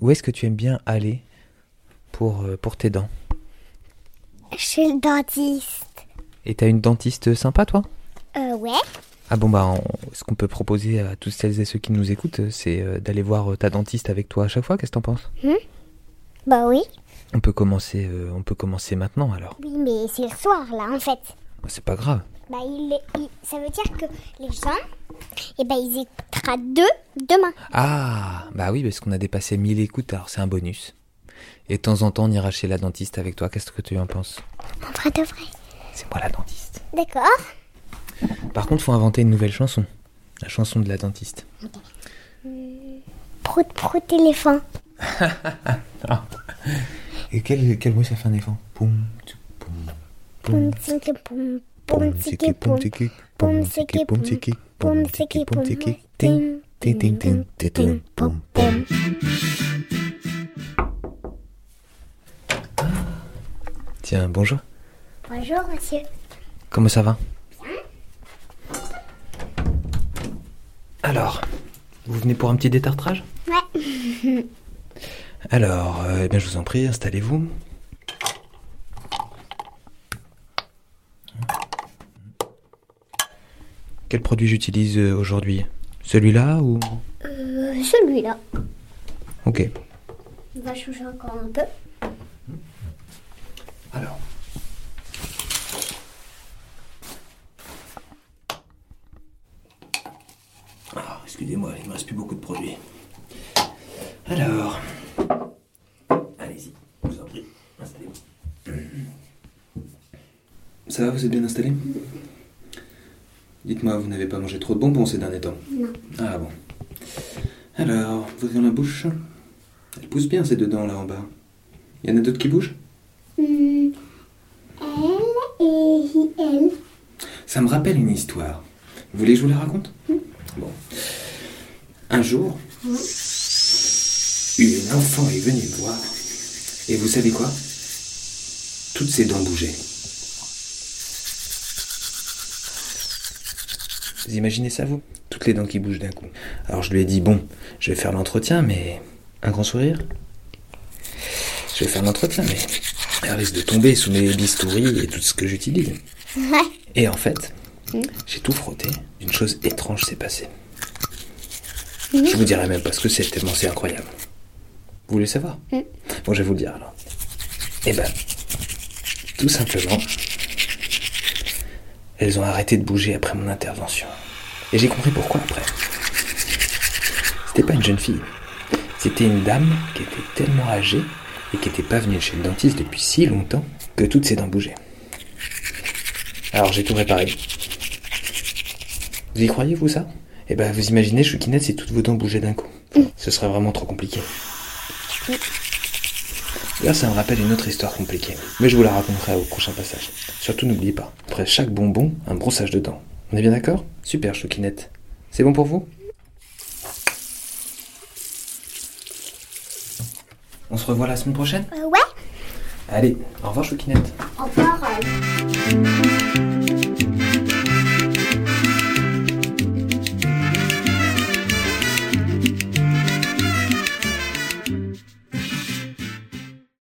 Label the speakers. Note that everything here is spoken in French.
Speaker 1: où est-ce que tu aimes bien aller pour, euh, pour tes dents?
Speaker 2: Chez le dentiste.
Speaker 1: Et t'as une dentiste sympa, toi?
Speaker 2: Euh, ouais.
Speaker 1: Ah bon, bah, on- ce qu'on peut proposer à tous celles et ceux qui nous écoutent, c'est euh, d'aller voir euh, ta dentiste avec toi à chaque fois. Qu'est-ce que t'en penses?
Speaker 2: Bah oui.
Speaker 1: On peut commencer, euh, on peut commencer maintenant alors.
Speaker 2: Oui, mais c'est le soir, là, en fait.
Speaker 1: Bah, C'est pas grave.
Speaker 2: Bah, il, il- ça veut dire que les gens, eh ben, ils écoutera deux demain.
Speaker 1: Ah, bah oui, parce qu'on a dépassé 1000 écoutes, alors c'est un bonus. Et de temps en temps, on ira chez la dentiste avec toi. Qu'est-ce que tu en penses?
Speaker 2: En vrai de vrai.
Speaker 1: C'est moi la dentiste.
Speaker 2: D'accord.
Speaker 1: Par contre, faut inventer une nouvelle chanson. La chanson de la dentiste.
Speaker 2: Prout, prout, éléphant.
Speaker 1: Et quel, quel bruit ça fait un éléphant? Poum, poum,
Speaker 2: Poum, tiki, poum, poum, tiki, poum.
Speaker 1: tiki,
Speaker 2: Poum, tiki, poum, poum, tiki, poum.
Speaker 1: tiki,
Speaker 2: Ting,
Speaker 1: ting, ting, ting, ting, ting,
Speaker 2: poum,
Speaker 1: poum,
Speaker 2: poum.
Speaker 1: Tiens, bonjour.
Speaker 2: Bonjour, monsieur.
Speaker 1: Comment ça va? Alors, vous venez pour un petit détartrage?
Speaker 2: Ouais.
Speaker 1: Alors, euh, eh bien, je vous en prie, installez-vous. Quel produit j'utilise euh, aujourd'hui? Celui-là ou?
Speaker 2: Euh, celui-là.
Speaker 1: Ok.
Speaker 2: On va changer encore un peu.
Speaker 1: Alors. Ah, excusez-moi, il ne me reste plus beaucoup de produits. Alors. Allez-y, je vous en prie, installez-vous. Ça va, vous êtes bien installé? Dites-moi, vous n'avez pas mangé trop de bonbons ces derniers temps
Speaker 2: Non.
Speaker 1: Ah bon. Alors, vous dans la bouche Elle pousse bien ces deux dents là en bas. Il y en a d'autres qui bougent?
Speaker 2: Hmm, Elle et elle.
Speaker 1: Ça me rappelle une histoire. Vous voulez que je vous la raconte? Bon. Un jour, une enfant est venue me voir. Et vous savez quoi? Toutes ses dents bougeaient. Vous imaginez ça, vous? Toutes les dents qui bougent d'un coup. Alors je lui ai dit, bon, je vais faire l'entretien, mais... Un grand sourire? Je vais faire l'entretien, mais... Elle risque de tomber sous mes bistouris et tout ce que j'utilise. Et en fait, j'ai tout frotté. Une chose étrange s'est passée. Je vous dirai même pas ce que c'est, tellement c'est incroyable. Vous voulez savoir?
Speaker 2: Mm.
Speaker 1: Bon, je vais vous le dire alors. Eh ben, tout simplement, elles ont arrêté de bouger après mon intervention. Et j'ai compris pourquoi après. C'était pas une jeune fille. C'était une dame qui était tellement âgée et qui n'était pas venue chez le dentiste depuis si longtemps que toutes ses dents bougeaient. Alors j'ai tout réparé. Vous y croyez, vous, ça? Eh ben, vous imaginez, Choukinette, si toutes vos dents bougeaient d'un coup. Ce serait vraiment trop compliqué. Là, ça me rappelle une autre histoire compliquée. Mais je vous la raconterai au prochain passage. Surtout, n'oubliez pas, après chaque bonbon, un brossage de dents. On est bien d'accord? Super, Choukinette. C'est bon pour vous? On se revoit la semaine prochaine?
Speaker 2: Euh, ouais.
Speaker 1: Allez, au revoir, Choukinette.
Speaker 2: Au revoir.